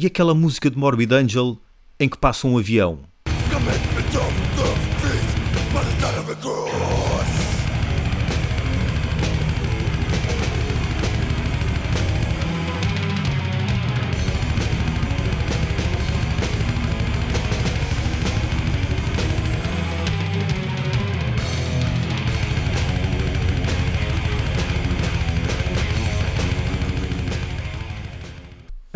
E aquela música de Morbid Angel em que passa um avião?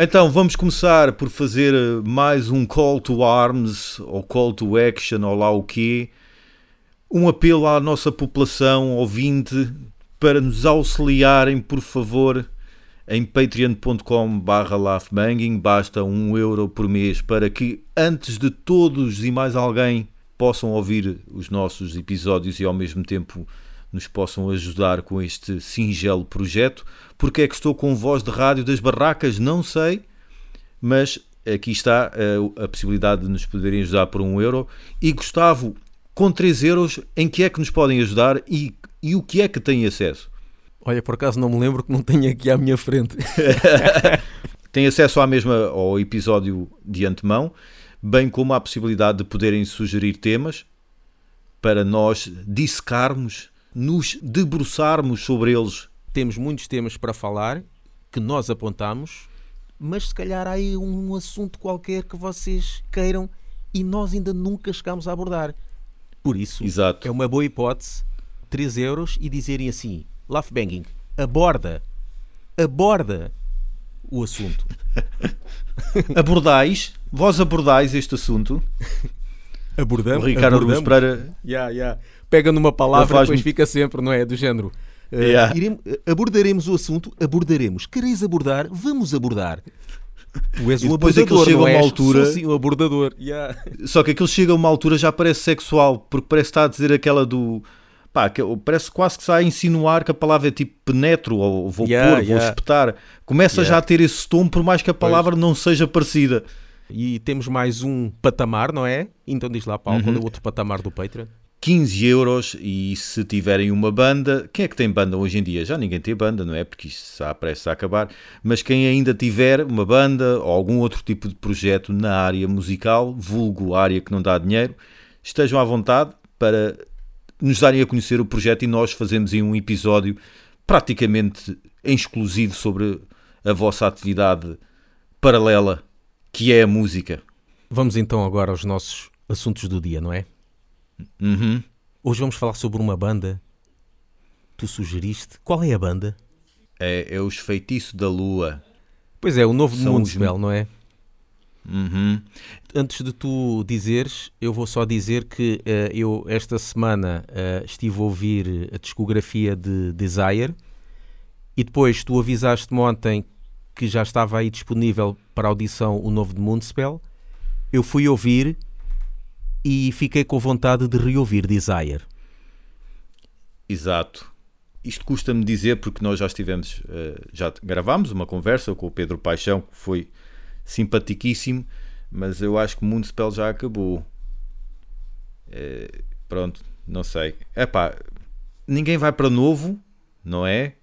Então vamos começar por fazer eh, mais um call to arms ou call to action ou lá o quê. Um apelo à nossa população ouvinte para nos auxiliarem, por favor, em patreon.com. Basta um euro por mês para que antes de todos e mais alguém possam ouvir os nossos episódios e ao mesmo tempo nos possam ajudar com este singelo projeto. Porque é que estou com voz de rádio das barracas? Não sei, mas aqui está a, eh, a possibilidade de nos poderem ajudar por um euro. E Gustavo, com 3 euros, em que é que nos podem ajudar e, e o que é que têm acesso? Olha, por acaso não me lembro que não tenho aqui à minha frente. Tem acesso à mesma ao episódio de antemão, bem como a possibilidade de poderem sugerir temas para nós dissecarmos nos debruçarmos sobre eles. Temos muitos temas para falar que nós apontamos, mas se calhar há aí um assunto qualquer que vocês queiram e nós ainda nunca chegámos a abordar. Por isso, Exato. é uma boa hipótese 3 euros e dizerem assim: Laugh Banging, aborda, aborda o assunto. abordais, vós abordais este assunto. Abordamos. O Ricardo abordamos. Pereira. Yeah, yeah pega numa palavra e depois fica sempre, não é? Do género. Uh, yeah. iremos, abordaremos o assunto, abordaremos. Quereis abordar? Vamos abordar. Tu és um abordador, chega não uma altura... Sou sim um abordador. Yeah. Só que aquilo chega a uma altura já parece sexual, porque parece estar a dizer aquela do... Pá, parece quase que está a insinuar que a palavra é tipo penetro, ou vou yeah, pôr, vou espetar. Começa já a ter esse tom, por mais que a palavra pois. não seja parecida. E temos mais um patamar, não é? Então diz lá, Paulo, uhum. qual é o outro patamar do Patreon? 15 euros e se tiverem uma banda, quem é que tem banda hoje em dia? Já ninguém tem banda, não é? Porque isso está prestes a acabar, mas quem ainda tiver uma banda ou algum outro tipo de projeto na área musical, vulgo área que não dá dinheiro, estejam à vontade para nos darem a conhecer o projeto e nós fazemos um episódio praticamente exclusivo sobre a vossa atividade paralela, que é a música. Vamos então agora aos nossos assuntos do dia, não é? Uhum. Hoje vamos falar sobre uma banda. Tu sugeriste. Qual é a banda? É, é Os Feitiços da Lua. Pois é, o novo São Mundo os... não é? Uhum. Antes de tu dizeres, eu vou só dizer que uh, eu esta semana uh, estive a ouvir a discografia de Desire e depois tu avisaste-me ontem que já estava aí disponível para audição o novo de Moonspell. Eu fui ouvir e fiquei com vontade de reouvir Desire. Exato. Isto custa-me dizer porque nós já estivemos, eh, já gravámos uma conversa com o Pedro Paixão que foi simpaticíssimo, mas eu acho que o Mundo já acabou. É, pronto, não sei. É pá, ninguém vai para novo, não é?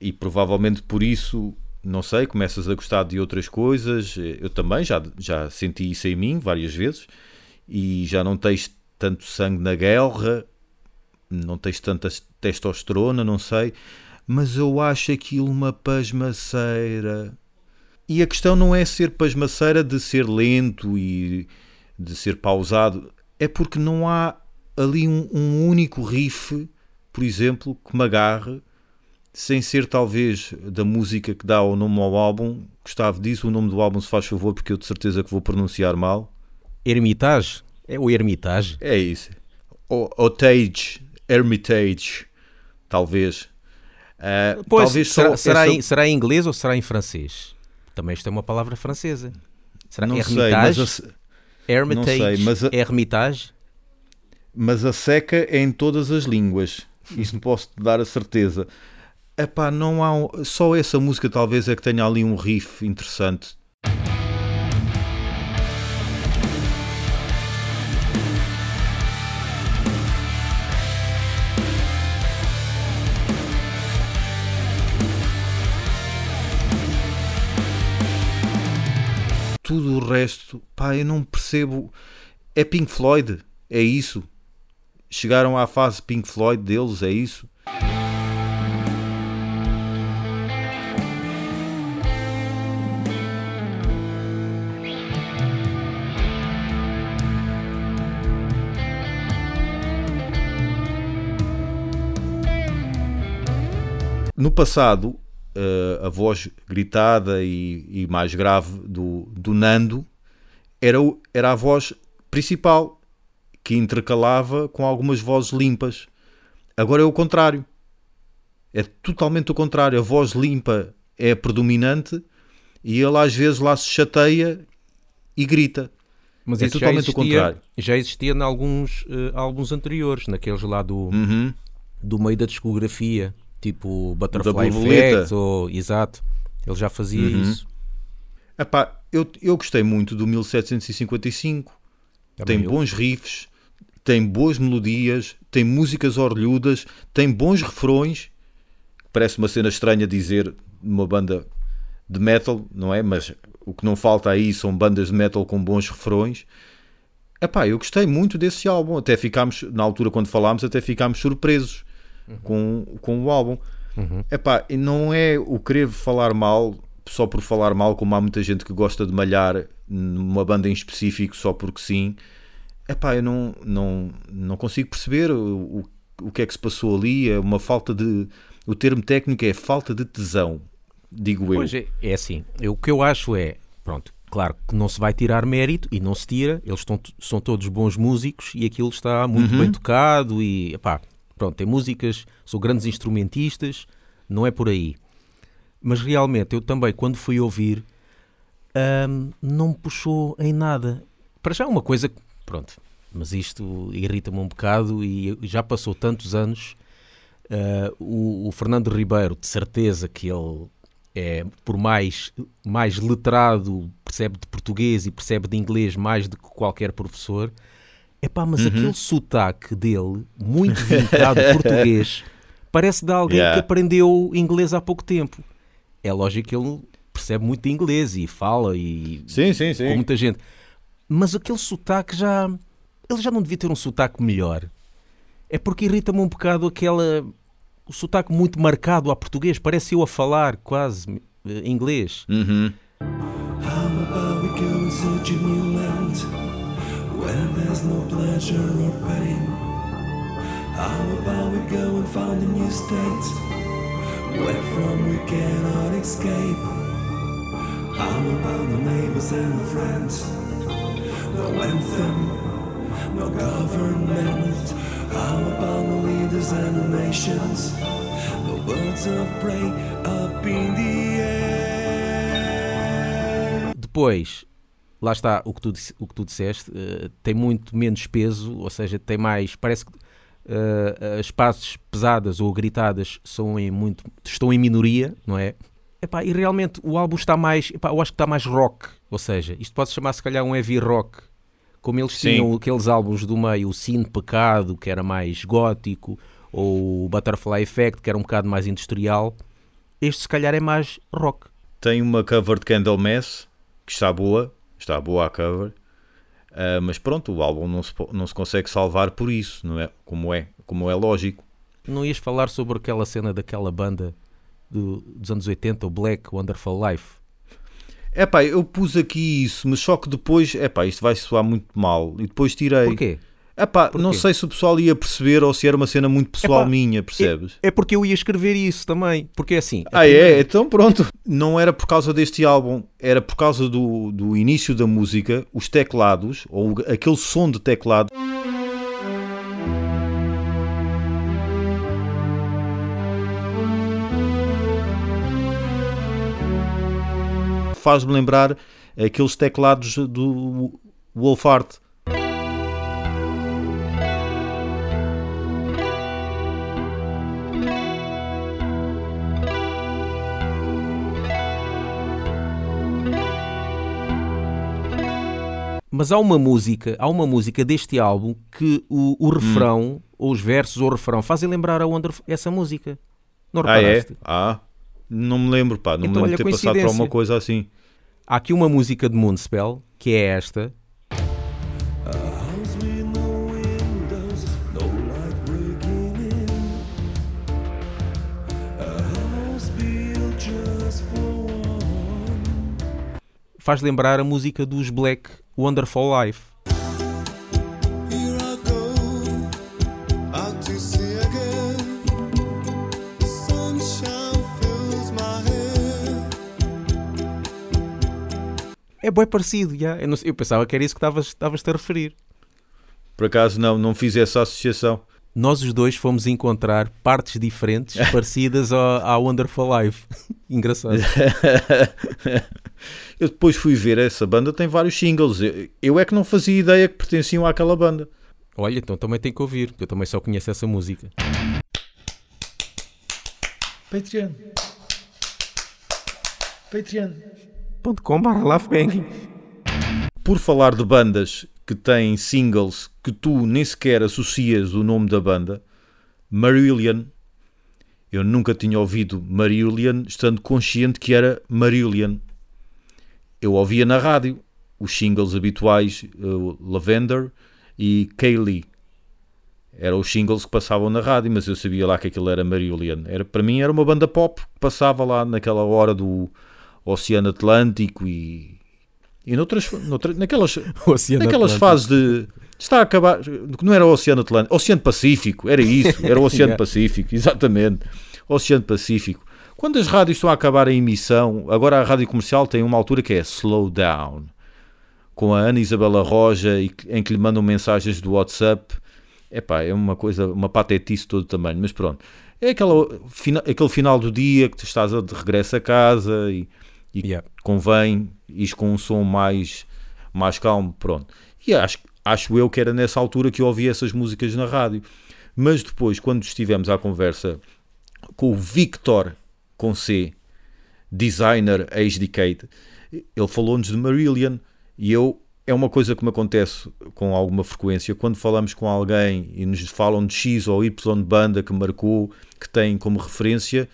E provavelmente por isso, não sei, começas a gostar de outras coisas. Eu também já, já senti isso em mim várias vezes e já não tens tanto sangue na guerra, não tens tanta testosterona, não sei, mas eu acho aquilo uma pasmaceira. E a questão não é ser pasmaceira de ser lento e de ser pausado, é porque não há ali um, um único riff, por exemplo, que me agarre, sem ser talvez da música que dá o nome ao álbum. Gustavo, diz o nome do álbum, se faz favor, porque eu de certeza que vou pronunciar mal. Hermitage? É o Hermitage? É isso. O, Otage, Hermitage, talvez. Uh, pois, talvez será, será, essa... em, será em inglês ou será em francês? Também isto é uma palavra francesa. Será não Hermitage? Sei, mas a... Hermitage? Não sei, mas a... Hermitage? Mas a seca é em todas as línguas. Isso posso te dar a certeza. Epá, não há um... só essa música talvez é que tenha ali um riff interessante tudo o resto, pá, eu não percebo. É Pink Floyd, é isso. Chegaram à fase Pink Floyd deles, é isso. No passado, uh, a voz gritada e, e, mais grave do, do Nando era, era a voz principal, que intercalava com algumas vozes limpas. Agora é o contrário. É totalmente o contrário. A voz limpa é a predominante e ele às vezes lá se chateia e grita. Mas é totalmente existia, o contrário. Já existia em alguns uh, álbuns anteriores, naqueles lá do, uhum. do meio da discografia tipo Butterfly Effect ou exato, ele já fazia uhum. isso. Epá, eu, eu gostei muito do 1755. Também tem eu. bons riffs, tem boas melodias, tem músicas orlhudas, tem bons refrões. Parece uma cena estranha dizer uma banda de metal, não é? Mas o que não falta aí são bandas de metal com bons refrões. Epá, eu gostei muito desse álbum. Até ficámos, na altura quando falámos, até ficámos surpresos uhum. com, com o álbum. Uhum. Epá, não é o querer falar mal só por falar mal, como há muita gente que gosta de malhar numa banda em específico só porque sim. Epá, eu não, não, não consigo perceber o, o, o que é que se passou ali. É uma falta de. O termo técnico é falta de tesão, digo eu. Pois é, é assim. Eu, o que eu acho é. Pronto, claro que não se vai tirar mérito e não se tira, eles estão, são todos bons músicos e aquilo está muito uhum. bem tocado e epá, Pronto, tem músicas, são grandes instrumentistas, não é por aí. Mas realmente, eu também, quando fui ouvir, hum, não me puxou em nada. Para já, uma coisa que, pronto, mas isto irrita-me um bocado e já passou tantos anos. Uh, o, o, Fernando Ribeiro, de certeza que ele é, por mais, mais letrado, percebe de português e percebe de inglês mais do que qualquer professor, Epá, mas uhum. aquele sotaque dele, muito vincado português, parece de alguém yeah. que aprendeu inglês há pouco tempo. É lógico que ele percebe muito de inglês e fala e sim, sim, sim. com muita gente. Mas aquele sotaque já. Ele já não devia ter um sotaque melhor. É porque irrita-me um bocado aquela. O sotaque muito marcado a português. Parece eu a falar quase uh, inglês. Uhum. Where there's no pleasure or pain. How about we go and find a new state where from we cannot escape? How about the neighbors and the friends? No anthem, no government. How about the leaders and the nations? No birds of prey up in the air. Depois, lá está o que tu, o que tu disseste, uh, tem muito menos peso, ou seja, tem mais. Parece que uh, as passes pesadas ou gritadas são em muito, estão em minoria, não é? Epá, e realmente o álbum está mais. Epá, eu acho que está mais rock, ou seja, isto pode se chamar se calhar um heavy rock. Como eles Sim. tinham aqueles álbuns do meio, o Cine Pecado, que era mais gótico, ou o Butterfly Effect, que era um bocado mais industrial, este se calhar é mais rock. Tem uma cover de Candlemass que está boa, está boa a cover, uh, mas pronto, o álbum não se, não se consegue salvar por isso, não é? Como é, como é lógico. Não ias falar sobre aquela cena daquela banda do, dos anos 80, o Black Wonderful Life? É pá, eu pus aqui isso, mas só que depois, é pá, isto vai soar muito mal e depois tirei. Porquê? Epá, não sei se o pessoal ia perceber ou se era uma cena muito pessoal Epá, minha, percebes? É, é, porque eu ia escrever isso também. Porque é assim. Ah, é? Então pronto. Não era por causa deste álbum, era por causa do, do início da música, os teclados, ou aquele som de teclado. Faz-me lembrar aqueles teclados do Wolfart Mas há uma música, há uma música deste álbum que o, o refrão, hum. ou os versos ou o refrão, fazem lembrar a Wonder, essa música. Não reparaste? Ah, é? Ah, não me lembro, pá. Não então, me lembro de ter passado por uma coisa assim. Há aqui uma música de Moonspell, que é esta. Faz lembrar a música dos Black Wonderful Life. É bem parecido, já. Eu, não, eu, pensava que era isso que estavas-te a referir. Por acaso não, não fiz essa associação. Nós os dois fomos encontrar partes diferentes parecidas ao, ao Wonderful Life. Engraçado. eu depois fui ver essa banda, tem vários singles. Eu, eu é que não fazia ideia que pertenciam àquela banda. Olha, então também tem que ouvir, eu também só conheço essa música. Patreon. Patreon. Por falar de bandas que têm singles que tu nem sequer associas o nome da banda, Marillion. Eu nunca tinha ouvido Marillion estando consciente que era Marillion. Eu ouvia na rádio os singles habituais uh, Lavender e Kaylee. Eram os singles que passavam na rádio, mas eu sabia lá que aquilo era Marillion. Era, para mim era uma banda pop que passava lá naquela hora do Oceano Atlântico e, e noutras, noutras, naquelas, naquelas fases de. Está a acabar. Não era o Oceano Atlântico, Oceano Pacífico, era isso, era o Oceano Pacífico, exatamente. Oceano Pacífico. Quando as rádios estão a acabar a emissão, agora a rádio comercial tem uma altura que é Slow Down, com a Ana Isabela Roja, em que lhe mandam mensagens do WhatsApp. Epá, é uma coisa, uma patetice todo o tamanho, mas pronto. É aquela, aquele final do dia que tu estás de regresso a casa e e yeah. convém ir com um som mais, mais calmo, pronto. E acho, acho eu que era nessa altura que eu ouvi essas músicas na rádio. Mas depois, quando estivemos à conversa com o Victor com C, designer ex-decade, ele falou-nos de Marillion e eu é uma coisa que me acontece com alguma frequência quando falamos com alguém e nos falam de X ou Y banda que marcou, que tem como referência,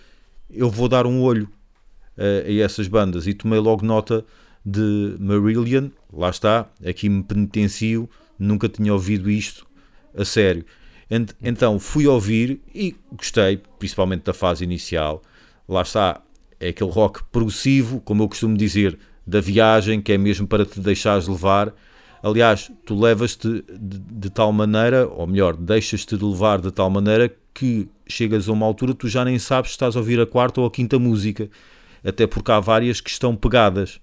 eu vou dar um olho uh, a essas bandas e tomei logo nota de Marillion, lá está, aqui me penitencio, nunca tinha ouvido isto a sério. Então fui ouvir e gostei, principalmente da fase inicial. Lá está, é aquele rock progressivo, como eu costumo dizer, da viagem, que é mesmo para te deixares levar. Aliás, tu levas-te de, de, tal maneira, ou melhor, deixas-te de levar de tal maneira que chegas a uma altura tu já nem sabes se estás a ouvir a quarta ou a quinta música até porque há várias que estão pegadas.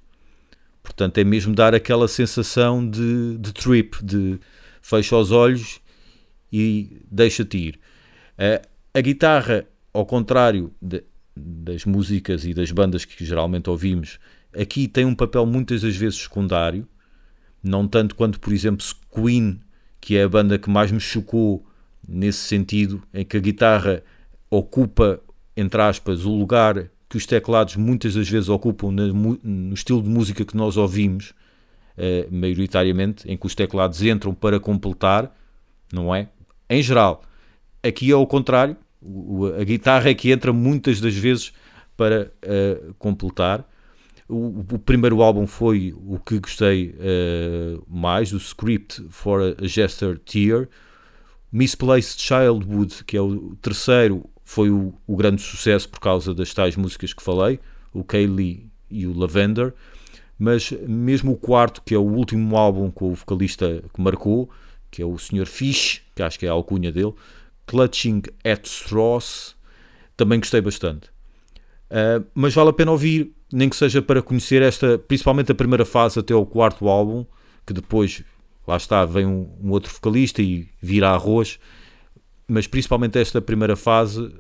Portanto, é mesmo dar aquela sensação de, de trip, de fecha os olhos e deixa-te ir. A, a, guitarra, ao contrário de, das músicas e das bandas que geralmente ouvimos, aqui tem um papel muitas das vezes secundário, não tanto quanto, por exemplo, Queen, que é a banda que mais me chocou nesse sentido, em que a guitarra ocupa, entre aspas, o lugar que os teclados muitas das vezes ocupam no, no estilo de música que nós ouvimos, uh, maioritariamente, em que os teclados entram para completar, não é? Em geral. Aqui é o contrário, o, a guitarra é que entra muitas das vezes para uh, completar. O, o, primeiro álbum foi o que gostei uh, mais, o Script for a Jester Tear. Misplaced Childhood, que é o terceiro, foi o, o, grande sucesso por causa das tais músicas que falei, o Kaylee e o Lavender, mas mesmo o quarto, que é o último álbum com o vocalista que marcou, que é o Sr. Fish, que acho que é a alcunha dele, Clutching at Straws, também gostei bastante. Uh, mas vale a pena ouvir, nem que seja para conhecer esta, principalmente a primeira fase até o quarto álbum, que depois, lá está, vem um, um outro vocalista e vira arroz, mas principalmente esta primeira fase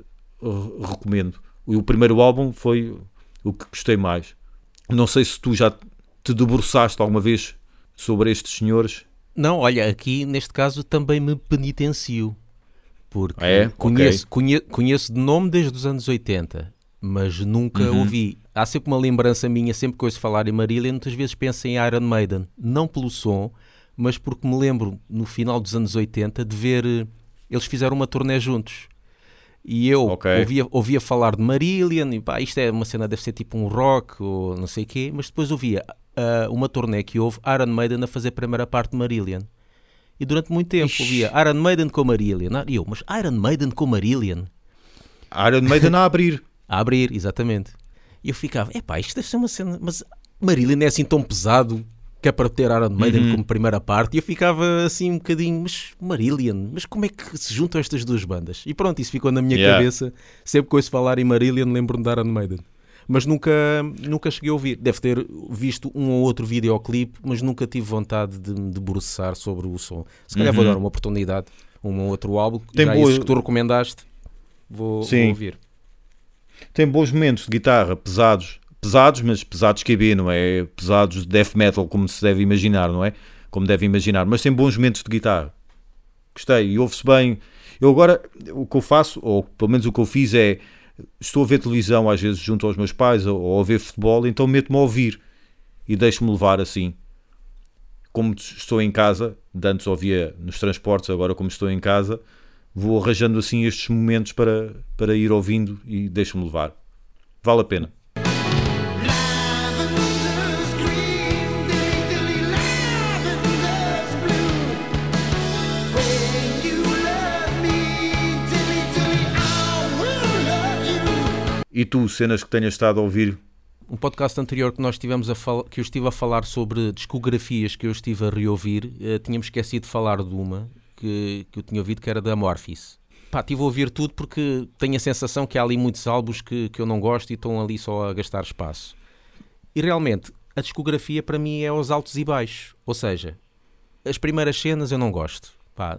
recomendo. O primeiro álbum foi o que gostei mais. Não sei se tu já te debruçaste alguma vez sobre estes senhores. Não, olha, aqui neste caso também me penitencio. Porque é? conheço, okay. conheço, conheço de nome desde os anos 80, mas nunca uhum. ouvi. Há sempre uma lembrança minha, sempre que ouço falar em Marília, muitas vezes penso em Iron Maiden. Não pelo som, mas porque me lembro, no final dos anos 80, de ver eles fizeram uma turnê juntos. E eu okay. ouvia, ouvia falar de Marillion, e pá, isto é uma cena, deve ser tipo um rock ou não sei o quê, mas depois ouvia uh, uma turnê que houve Iron Maiden a fazer a primeira parte de Marillion. E durante muito tempo Ixi. ouvia Iron Maiden com Marillion. E eu, mas Iron Maiden com Marillion? Iron Maiden a abrir. a abrir, exatamente. E eu ficava, epá, isto deve ser uma cena, mas Marillion é assim tão pesado que é para ter Iron Maiden uhum. como primeira parte, e eu ficava assim um bocadinho, mas Marillion, mas como é que se juntam estas duas bandas? E pronto, isso ficou na minha yeah. cabeça. Sempre que ouço falar em Marillion, lembro-me de Iron Maiden. Mas nunca, nunca cheguei a ouvir. Deve ter visto um ou outro videoclipe, mas nunca tive vontade de me debruçar sobre o som. Se calhar uhum. vou dar uma oportunidade, um ou outro álbum, Tem já boa... que tu recomendaste, vou, vou ouvir. Tem bons momentos de guitarra pesados, pesados, mas pesados KB, não é? Pesados de death metal, como se deve imaginar, não é? Como deve imaginar, mas tem bons momentos de guitarra. Gostei, e ouve-se bem. Eu agora, o que eu faço, ou pelo menos o que eu fiz é, estou a ver televisão às vezes junto aos meus pais, ou, ou a ver futebol, então meto-me a ouvir e deixo-me levar assim. Como estou em casa, antes ouvia nos transportes, agora como estou em casa, vou arranjando assim estes momentos para, para ir ouvindo e deixo-me levar. Vale a pena. E tu, cenas que tenhas estado a ouvir? Um podcast anterior que nós tivemos a que eu estive a falar sobre discografias que eu estive a reouvir, uh, tínhamos esquecido de falar de uma que, que eu tinha ouvido que era da Amorphis. Pá, estive a ouvir tudo porque tenho a sensação que há ali muitos álbuns que, que eu não gosto e estão ali só a gastar espaço. E realmente, a discografia para mim é aos altos e baixos. Ou seja, as primeiras cenas eu não gosto. Pá,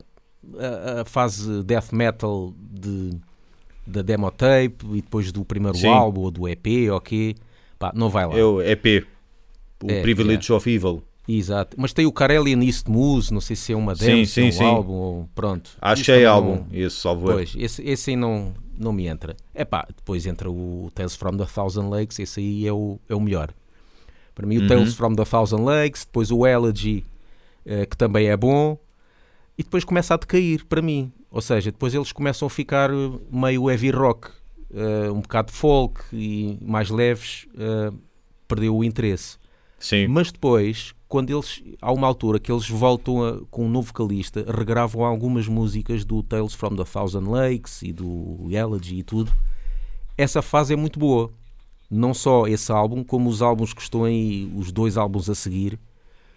a, a fase death metal de da demo tape e depois do primeiro Sim. álbum ou do EP, ok? Pá, não vai lá. É o EP, o é, Privilege é. of Evil. Exato, mas tem o Karelian East Muse, não sei se é uma demo, sim, sim, um sim. álbum, ou, pronto. Que é álbum, não, esse salvo Pois, esse, esse aí não, não me entra. É pá, depois entra o Tales from the Thousand Lakes, esse aí é o, é o melhor. Para mim o uhum. Tales from the Thousand Lakes, depois o Elegy, eh, que também é bom, e depois começa a decair para mim. Ou seja, depois eles começam a ficar eh, meio heavy rock, uh, um bocado folk e mais leves, uh, perdeu o interesse. Sim. Mas depois, quando eles, há uma altura que eles voltam a, com um novo vocalista, regravam algumas músicas do Tales from the Thousand Lakes e do Elegy e tudo. Essa fase é muito boa. Não só esse álbum, como os álbuns que estão aí, os dois álbuns a seguir,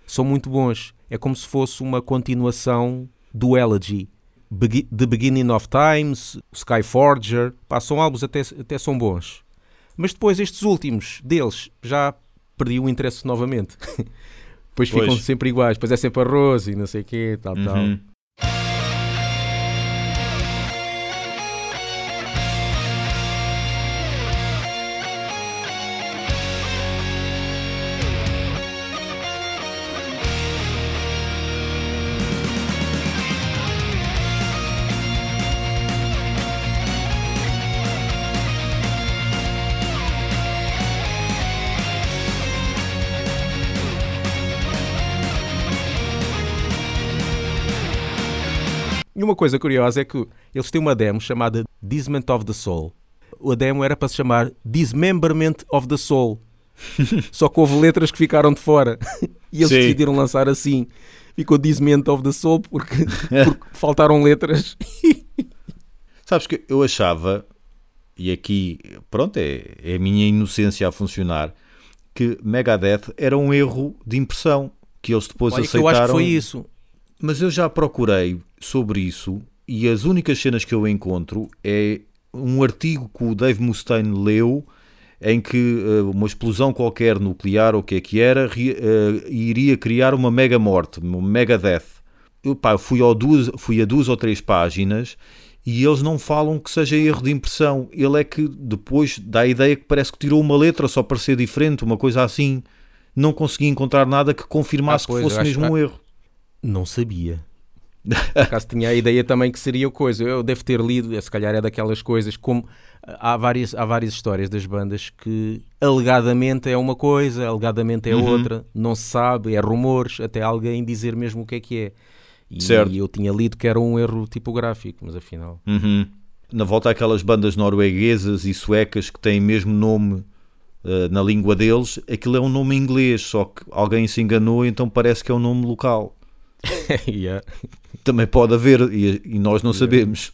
são muito bons. É como se fosse uma continuação do Elegy The Beginning of Times, Skyforger, pá, são álbuns até, até são bons. Mas depois estes últimos deles já perdi o interesse novamente. depois ficam pois. sempre iguais, depois é sempre arroz e não sei o quê, tal, uhum. tal. Uma coisa curiosa é que eles têm uma demo chamada Disment of the Soul. A demo era para se chamar Dismemberment of the Soul. Só que houve letras que ficaram de fora. E eles Sim. decidiram lançar assim. Ficou Disment of the Soul porque, porque faltaram letras. Sabes que eu achava, e aqui, pronto, é, é a minha inocência a funcionar, que Megadeth era um erro de impressão que eles depois Olha, aceitaram. eu acho que foi isso. Mas eu já procurei sobre isso e as únicas cenas que eu encontro é um artigo que o Dave Mustaine leu em que uh, uma explosão qualquer nuclear, ou o que é que era, uh, iria criar uma mega morte, uma mega death. Eu pá, fui, ao duas, fui a duas ou três páginas e eles não falam que seja erro de impressão. Ele é que depois dá a ideia que parece que tirou uma letra só para ser diferente, uma coisa assim. Não consegui encontrar nada que confirmasse ah, pois, que fosse mesmo um erro. Não sabia. Por acaso tinha a ideia também que seria coisa. Eu devo ter lido, se calhar é daquelas coisas, como há várias, há várias histórias das bandas que alegadamente é uma coisa, alegadamente é uhum. outra, não se sabe, é rumores, até alguém dizer mesmo o que é que é. E, certo. eu tinha lido que era um erro tipográfico, mas afinal. Uhum. Na volta aquelas bandas norueguesas e suecas que têm mesmo nome uh, na língua deles, aquilo é um nome inglês, só que alguém se enganou, então parece que é um nome local. yeah. Também pode haver, e, e nós não yeah. sabemos.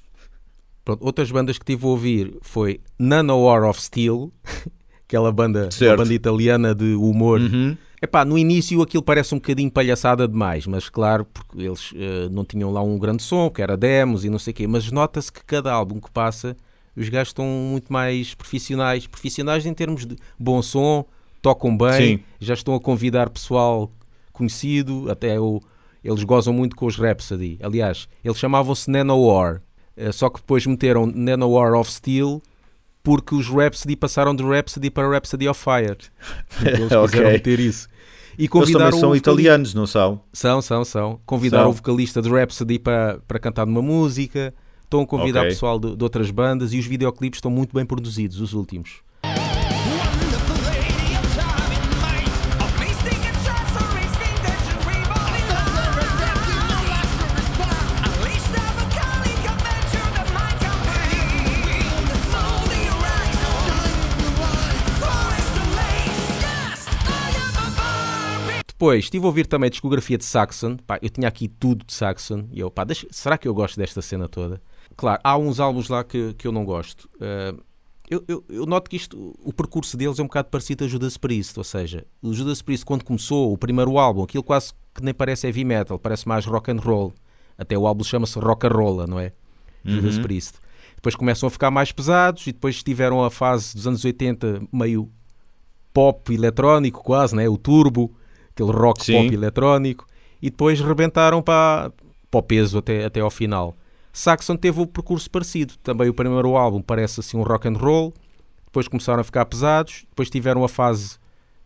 Pronto, outras bandas que tive a ouvir foi War of Steel, aquela banda, banda italiana de humor. Uhum. Epá, no início aquilo parece um bocadinho palhaçada demais, mas claro, porque eles uh, não tinham lá um grande som, que era demos e não sei o quê, mas nota-se que cada álbum que passa, os gajos estão muito mais profissionais, profissionais em termos de bom som, tocam bem, Sim. já estão a convidar pessoal conhecido, até o, eles gozam muito com os Rhapsody. Aliás, eles chamavam-se Nanowar, uh, só que depois meteram Nanowar of Steel porque os Rhapsody passaram de Rhapsody para Rhapsody of Fire. Eles quiseram okay. meter isso. E convidaram Eles também são italianos, não são? São, são, são. Convidaram são. o vocalista de Rhapsody para, para cantar numa música. Estão a convidar okay. pessoal de, de outras bandas e os videoclipes estão muito bem produzidos, os últimos. Depois estive a ouvir também a discografia de Saxon. Pá, eu tinha aqui tudo de Saxon. E eu, pá, deixa, será que eu gosto desta cena toda? Claro, há uns álbuns lá que, que eu não gosto. Uh, eu, eu, eu, noto que isto, o percurso deles é um bocado parecido a Judas Priest. Ou seja, o Judas Priest, quando começou o primeiro álbum, aquilo quase que nem parece heavy metal, parece mais rock and roll. Até o álbum chama-se Rock and Roll, não é? Uhum. Judas Priest. Depois começam a ficar mais pesados e depois tiveram a fase dos anos 80 meio pop eletrónico, quase, né? o turbo aquele rock Sim. pop eletrónico, e depois rebentaram para, para o peso até, até ao final. Saxon teve o um percurso parecido, também o primeiro álbum parece assim um rock and roll, depois começaram a ficar pesados, depois tiveram a fase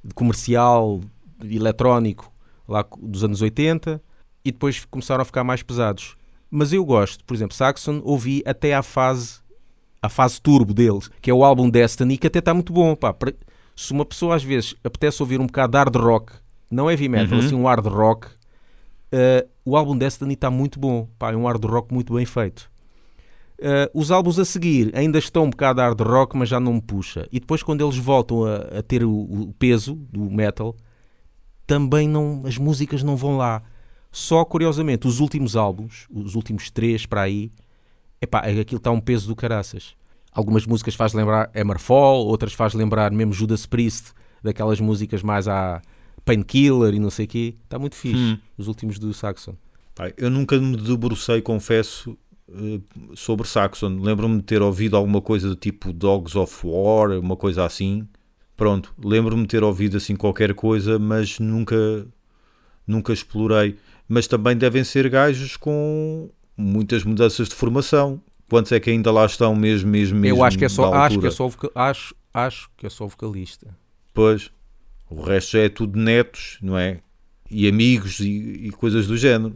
de comercial, de eletrónico, lá dos anos 80, e depois começaram a ficar mais pesados. Mas eu gosto, por exemplo, Saxon ouvi até à fase a fase turbo deles, que é o álbum Destiny, que até está muito bom. Pá. Se uma pessoa às vezes apetece ouvir um bocado de hard rock não heavy metal, uhum. assim um hard rock. Uh, o álbum Destiny está muito bom, pá, é um hard rock muito bem feito. Uh, os álbuns a seguir ainda estão um bocado hard rock, mas já não me puxa. E depois, quando eles voltam a, a ter o, o, peso do metal, também não, as músicas não vão lá. Só curiosamente, os últimos álbuns, os últimos três para aí, epá, aquilo está um peso do caraças. Algumas músicas faz lembrar Hammerfall, outras faz lembrar mesmo Judas Priest, daquelas músicas mais à, Painkiller e não sei o quê. Está muito fixe, hum. os últimos do Saxon. Eu nunca me debrucei, confesso, eh, sobre Saxon. Lembro-me de ter ouvido alguma coisa do tipo Dogs of War, uma coisa assim. Pronto, lembro-me de ter ouvido assim qualquer coisa, mas nunca, nunca explorei. Mas também devem ser gajos com muitas mudanças de formação. Quantos é que ainda lá estão mesmo, mesmo, mesmo Eu acho que é só, acho que é só, acho, acho que é só vocalista. Pois, o resto é tudo netos, não é? E amigos e, e coisas do género.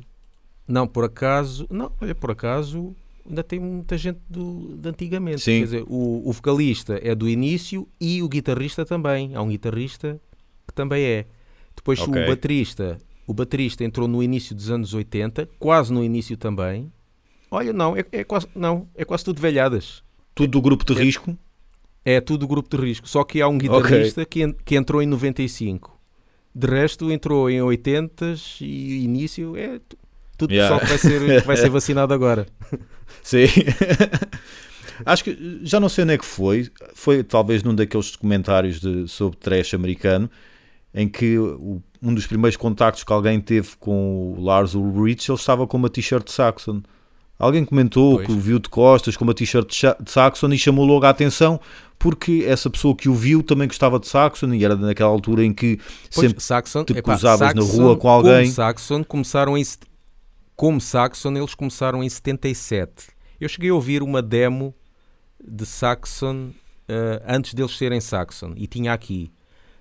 Não, por acaso, não, olha, por acaso ainda tem muita gente do, de antigamente. Sim. Quer dizer, o, o vocalista é do início e o guitarrista também. Há um guitarrista que também é. Depois okay. o baterista, o baterista entrou no início dos anos 80, quase no início também. Olha, não, é, é quase, não, é quase tudo velhadas. Tudo do grupo de é, risco? É tudo grupo de risco. Só que há um guitarrista okay. que, que entrou em 95. De resto, entrou em 80 e início é tudo yeah. pessoal que vai, ser, que vai ser vacinado agora. Sim. Acho que já não sei onde é que foi. Foi talvez num daqueles documentários de, sobre trash americano em que o, um dos primeiros contactos que alguém teve com o Lars Ulrich ele estava com uma t-shirt de Saxon. Alguém comentou pois. que o viu de costas com uma t-shirt de Saxon e chamou logo a atenção porque essa pessoa que o viu também gostava de Saxon e era naquela altura em que pois, sempre Saxon, te cruzavas na rua com alguém. Como Saxon começaram em como Saxon eles começaram em 77. Eu cheguei a ouvir uma demo de Saxon uh, antes deles serem Saxon e tinha aqui,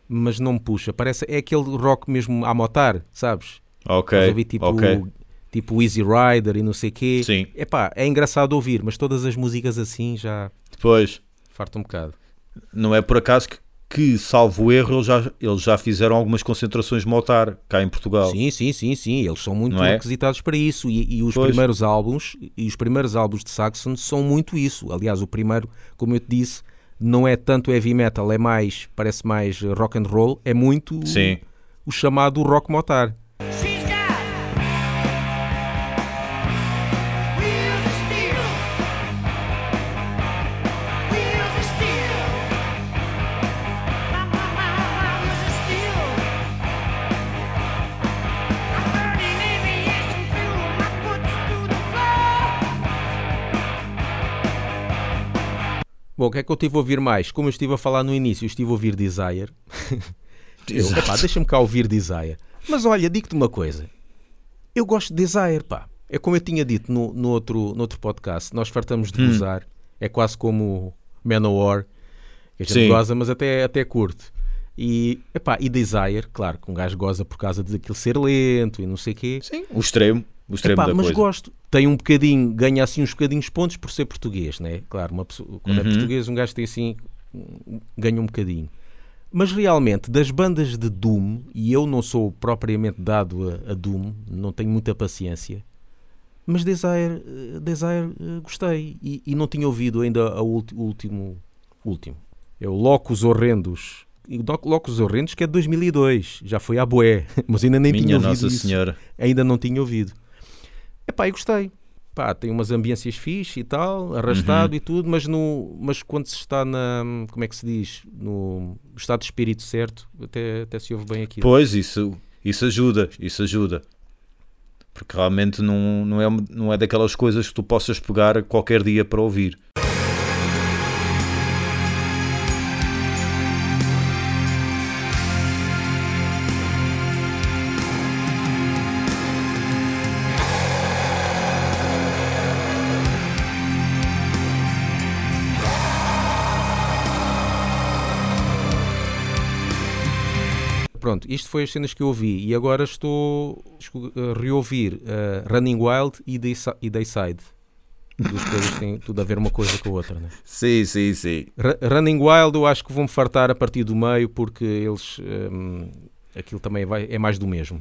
mas não me puxa. Parece é aquele rock mesmo a motar, sabes? Ok. ouvi tipo okay tipo Easy Rider e não sei o quê. Sim. Epá, é engraçado ouvir, mas todas as músicas assim já. Depois. Farta um bocado. Não é por acaso que, que salvo erro, eles já, eles já fizeram algumas concentrações motar cá em Portugal. Sim, sim, sim, sim. Eles são muito é? requisitados para isso. E, e os pois. primeiros álbuns, e os primeiros álbuns de Saxon são muito isso. Aliás, o primeiro, como eu te disse, não é tanto heavy metal, é mais, parece mais rock and roll, é muito Sim. o chamado rock motar. She's Bom, o que é que eu estive a ouvir mais? Como eu estive a falar no início, eu estive a ouvir Desire. Eu, deixa-me cá ouvir Desire. Mas olha, digo-te uma coisa. Eu gosto de Desire, pá. É como eu tinha dito no, no outro, no outro podcast. Nós fartamos de Hum. gozar. É quase como Manowar. Que a gente Sim. goza, mas até, até curte. E, epá, e Desire, claro, que um gajo goza por causa daquilo ser lento e não sei o quê. Sim, o extremo. O extremo Epá, da mas coisa. gosto. Tem um bocadinho, ganha assim uns bocadinhos pontos por ser português, né? Claro, uma pessoa, quando é Uhum. português, um gajo tem assim, ganha um bocadinho. Mas realmente, das bandas de Doom, e eu não sou propriamente dado a, a Doom, não tenho muita paciência, mas Desire, eh, Desire eh, gostei e, e não tinha ouvido ainda o último, último. É o Locos Horrendos. Locos Horrendos que é de 2002, já foi à boé, mas ainda nem tinha Minha ouvido Nossa isso Senhora. ainda não tinha ouvido. Epá, eu gostei. Pá, tem umas ambiências fixe e tal, arrastado e tudo, mas, no, mas quando se está na, como é que se diz, no estado de espírito certo, até, até se ouve bem aquilo. Pois, isso, isso ajuda, isso ajuda. Porque realmente não, não, é, não é daquelas coisas que tu possas pegar qualquer dia para ouvir. Pronto, isto foi as cenas que eu ouvi e agora estou a reouvir eh, Running Wild e Daysi- e Dayside. Duas coisas têm tudo a ver uma coisa com a outra, né? Sim, sim, sim. Ra- Running Wild eu acho que vão-me fartar a partir do meio porque eles hum, aquilo também vai, é mais do mesmo.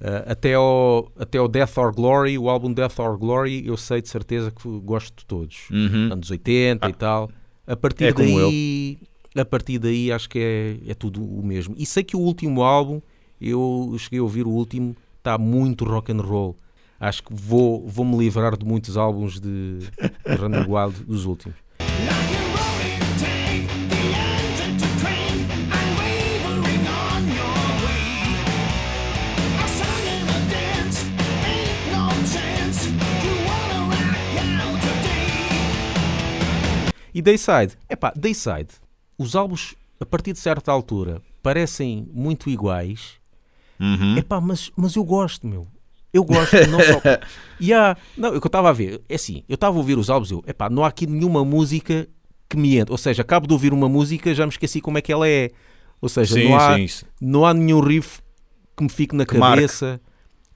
Ah, até, ao, até ao Death or Glory, o álbum Death or Glory, eu sei de certeza que gosto de todos. Uhum. Anos 80 e tal. A partir É daí, a partir daí acho que é, é tudo o mesmo. E sei que o último álbum, eu cheguei a ouvir o último, está muito rock and roll. Acho que vou, vou me livrar de muitos álbuns de, de Running Wild dos últimos. E Dayside, epá, Dayside, os álbuns a partir de certa altura parecem muito iguais, Uhum. epá, mas, mas eu gosto, meu. Eu gosto, não só. E há- não, o que eu estava a ver, é assim, eu estava a ouvir os álbuns, eu, epá, não há aqui nenhuma música que me entre. Ou seja, acabo de ouvir uma música, já me esqueci como é que ela é. Ou seja, Sim, não, há, sim. não há nenhum riff que me fique na Que marque. cabeça,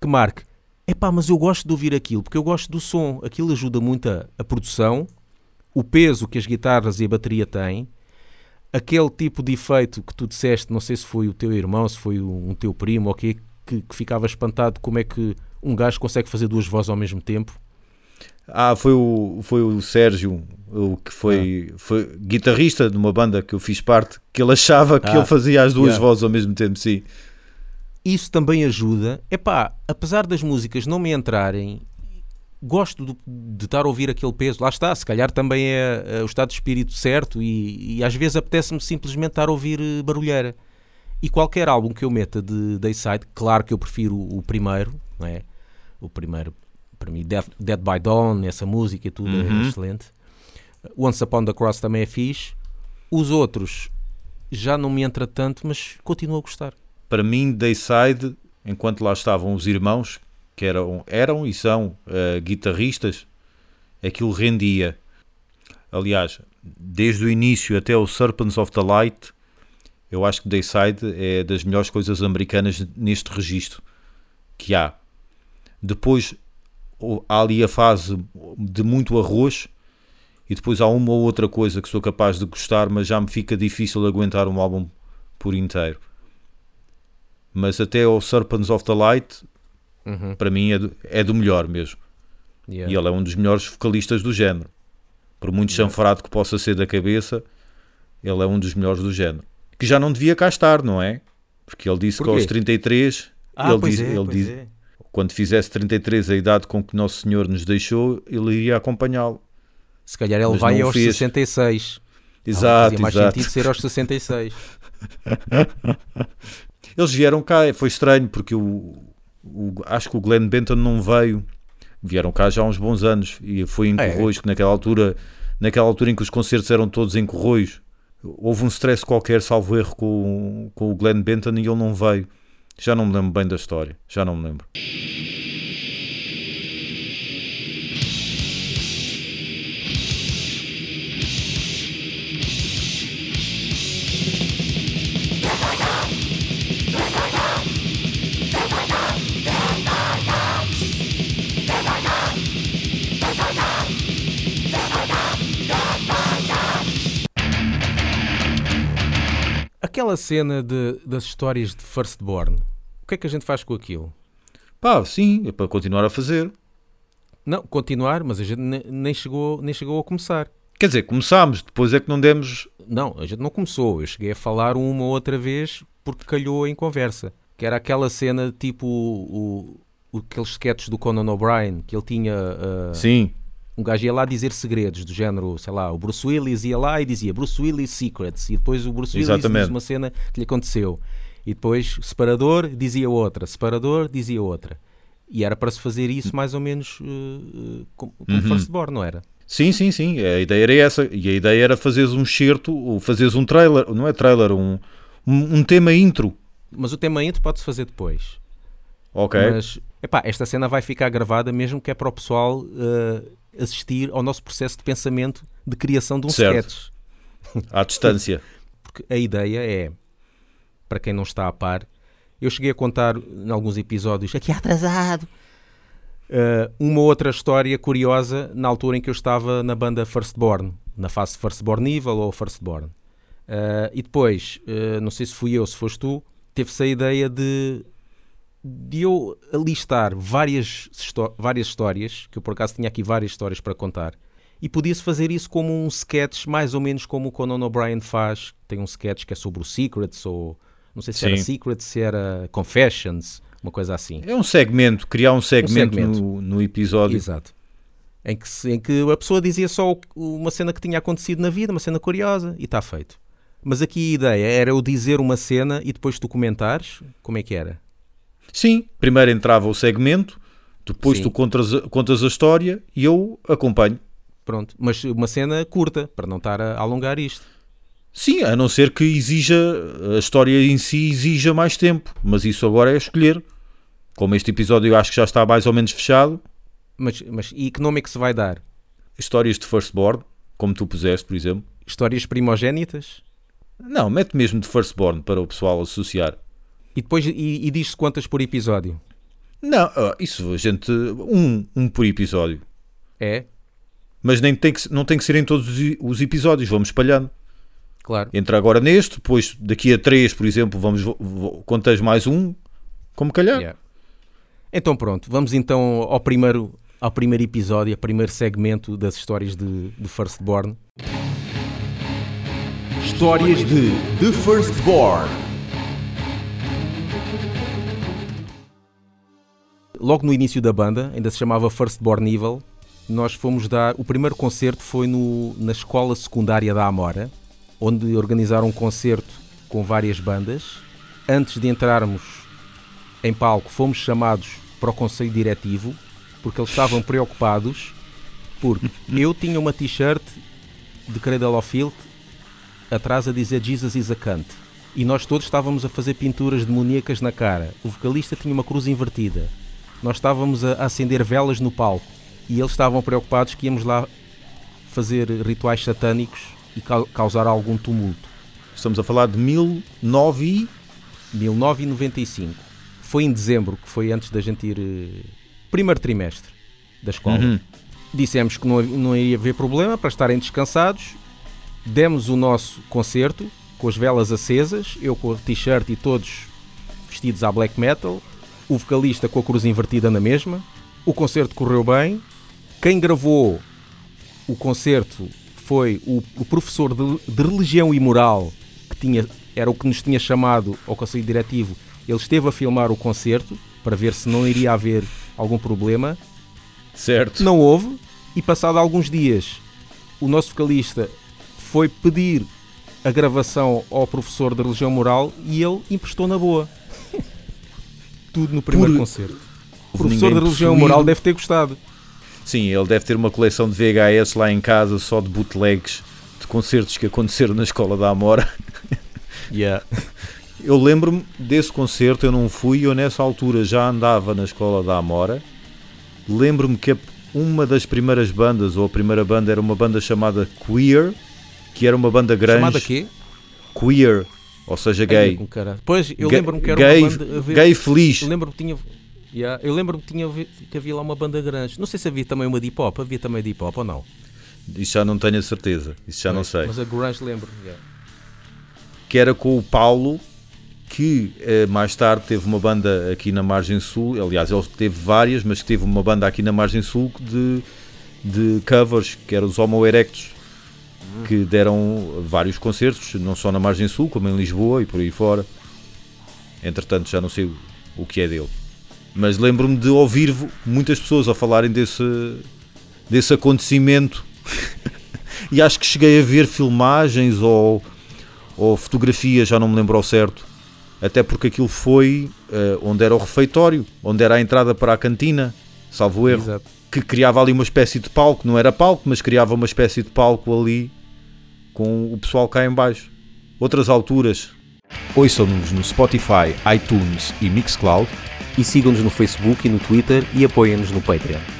que marque. Epá, mas eu gosto de ouvir aquilo, porque eu gosto do som. Aquilo ajuda muito a, a produção, o peso que as guitarras e a bateria têm, aquele tipo de efeito que tu disseste, não sei se foi o teu irmão, se foi um teu primo ou quê, que, que ficava espantado como é que um gajo consegue fazer duas vozes ao mesmo tempo. Ah, foi o, foi o Sérgio, o que foi, foi guitarrista de uma banda que eu fiz parte, que ele achava que Ah, ele fazia as duas yeah. vozes ao mesmo tempo, sim. Isso também ajuda. Epá, apesar das músicas não me entrarem, gosto do- de estar a ouvir aquele peso. Lá está, se calhar também é, é o estado de espírito certo e, e às vezes apetece-me simplesmente estar a ouvir eh, barulheira. E qualquer álbum que eu meta de Dayside, claro que eu prefiro o primeiro, não é? O primeiro, para mim, Death- Dead by Dawn, essa música e tudo Uhum. é excelente. Once Upon the Cross também é fixe. Os outros já não me entra tanto, mas continuo a gostar. Para mim, Dayside, enquanto lá estavam os irmãos, que eram, eram e são eh, guitarristas, aquilo rendia. Aliás, desde o início até o Serpents of the Light, eu acho que Dayside é das melhores coisas americanas neste registro que há. Depois há ali a fase de muito arroz e depois há uma ou outra coisa que sou capaz de gostar, mas já me fica difícil aguentar um álbum por inteiro. Mas até o Serpents of the Light, Uhum. para mim, é do, é do melhor mesmo. Yeah. E ele é um dos melhores vocalistas do género. Por muito chanfrado que possa ser da cabeça, Ele é um dos melhores do género. Que já não devia cá estar, não é? Porque ele disse que aos 33, Ah, ele diz, é, ele diz, é. quando fizesse 33, a idade com que Nosso Senhor nos deixou, ele iria acompanhá-lo. Se calhar ele Mas vai aos fez. 66. Ah, Exato, fazia mais exato. sentido ser aos 66. Eles vieram cá, foi estranho, porque o, o- acho que o Glenn Benton não veio. Vieram cá já há uns bons anos e foi em É. Corroios, que naquela altura, naquela altura em que os concertos eram todos em Corroios, houve um stress qualquer, salvo erro, com, com o Glenn Benton e ele não veio. Já não me lembro bem da história, já não me lembro. Aquela cena de, das histórias de Firstborn, o que é que a gente faz com aquilo? Pá, sim, é para continuar a fazer. Não, continuar, mas a gente ne- nem chegou, nem chegou a começar. Quer dizer, começámos, depois é que não demos. Não, a gente não começou. Eu cheguei a falar uma ou outra vez porque calhou em conversa. Que era aquela cena tipo o, o, aqueles sketches do Conan O'Brien, que ele tinha ah, Sim, um gajo ia lá dizer segredos do género, sei lá, o Bruce Willis ia lá e dizia Bruce Willis Secrets e depois o Bruce Willis Exatamente. diz uma cena que lhe aconteceu e depois separador dizia outra, separador dizia outra e era para se fazer isso mais ou menos eh, eh, como, como Uhum. Firstborn, não era? sim, sim, sim. A ideia era essa. E a ideia era fazeres um certo, ou fazeres um trailer, não é trailer, um, um, um tema intro. Mas o tema intro pode-se fazer depois. Ok? Mas, epá, esta cena vai ficar gravada mesmo que é para o pessoal eh, assistir ao nosso processo de pensamento de criação de um Certo. sketch. À distância. Porque a ideia é, para quem não está a par, eu cheguei a contar em alguns episódios, aqui atrasado, eh, uma outra história curiosa na altura em que eu estava na banda Firstborn, na fase Firstborn Evil ou Firstborn. Eh, e depois, eh, não sei se fui eu, se foste tu, teve-se a ideia de, de eu alistar várias, várias histórias, que eu por acaso tinha aqui várias histórias para contar, e podia-se fazer isso como um sketch, mais ou menos como o Conan O'Brien faz. Tem um sketch que é sobre o Secrets, ou não sei se era Sim. Secrets, se era Confessions, uma coisa assim. É um segmento, criar um segmento, segmento. No, no episódio. Exato. Em que, em que a pessoa dizia só uma cena que tinha acontecido na vida, uma cena curiosa, e está feito. Mas aqui a ideia era eu dizer uma cena e depois tu comentares. Como é que era? Sim, primeiro entrava o segmento, depois Sim. tu contas, a- contas a história e eu acompanho. Pronto. Mas uma cena curta, para não estar a alongar isto. Sim, a não ser que exija, a história em si exija mais tempo, mas isso agora é escolher. Como este episódio eu acho que já está mais ou menos fechado, Mas, mas e que nome é que se vai dar? histórias de Firstborn, como tu puseste, por exemplo. Histórias primogénitas? Não, mete mesmo de Firstborn para o pessoal associar. E depois e, e diz-se quantas por episódio? Não, isso a gente. Um, um por episódio. É? Mas nem tem que, não tem que ser em todos os, os episódios, vamos espalhando. Claro. Entra agora neste, depois daqui a três, por exemplo, vamos contas mais um, como calhar. Yeah. Então pronto, vamos então ao primeiro, ao primeiro episódio, ao primeiro segmento das histórias de, de Firstborn. Histórias de The Firstborn. Logo no início da banda, ainda se chamava Firstborn Evil, nós fomos dar. O primeiro concerto foi no, na escola secundária da Amora, onde organizaram um concerto com várias bandas. Antes de entrarmos em palco, fomos chamados para o conselho diretivo, porque eles estavam preocupados, porque eu tinha uma t-shirt de Cradle of Filth atrás a dizer Jesus is a cunt. E nós todos estávamos a fazer pinturas demoníacas na cara. O vocalista tinha uma cruz invertida. Nós estávamos a acender velas no palco. E eles estavam preocupados que íamos lá fazer rituais satânicos e cau- causar algum tumulto. Estamos a falar de 1009 e 1995. Foi em dezembro, que foi antes da gente ir. eh, Primeiro trimestre da escola. Uhum. Dissemos que não, não iria haver problema para estarem descansados. Demos o nosso concerto com as velas acesas, eu com a t-shirt e todos vestidos à black metal, o vocalista com a cruz invertida na mesma. O concerto correu bem. Quem gravou o concerto foi o, o professor de, de religião e moral, que tinha, era o que nos tinha chamado ao Conselho Diretivo, ele esteve a filmar o concerto para ver se não iria haver algum problema. Certo. Não houve, e passado alguns dias, o nosso vocalista foi pedir a gravação ao professor de religião moral e ele emprestou na boa. Tudo no primeiro Por- concerto. O professor de ninguém religião possuído. moral deve ter gostado. Sim, ele deve ter uma coleção de VHS lá em casa só de bootlegs de concertos que aconteceram na escola da Amora. Yeah. Eu lembro-me desse concerto, eu não fui, eu nessa altura já andava na escola da Amora. Lembro-me que uma das primeiras bandas, ou a primeira banda, era uma banda chamada Queer, que era uma banda grande. Chamada quê? Queer, ou seja, gay. cara. Pois, eu lembro-me que era gay, uma banda. ver- gay feliz. Eu lembro-me que tinha. Yeah, eu lembro-me que, tinha, que havia lá uma banda grande. Não sei se havia também uma de hip hop. Havia também de hip hop ou não? Isso já não tenho a certeza, isso já não sei. Mas a grunge lembro. yeah. que era com o Paulo, que eh, mais tarde teve uma banda aqui na Margem Sul. Aliás, ele teve várias, mas teve uma banda aqui na Margem Sul de, de covers, que eram os Homo Erectus, que deram vários concertos, não só na Margem Sul, como em Lisboa e por aí fora. Entretanto, já não sei o- que é dele. Mas lembro-me de ouvir muitas pessoas a falarem desse, desse acontecimento. e acho que cheguei a ver filmagens ou ou fotografias, já não me lembro ao certo. Até porque aquilo foi eh, onde era o refeitório, onde era a entrada para a cantina, salvo erro, Exato. Que criava ali uma espécie de palco, não era palco, mas criava uma espécie de palco ali com o pessoal cá em baixo. Outras alturas, Ouçam-nos no Spotify, iTunes e Mixcloud E sigam-nos no Facebook e no Twitter e apoiem-nos no Patreon.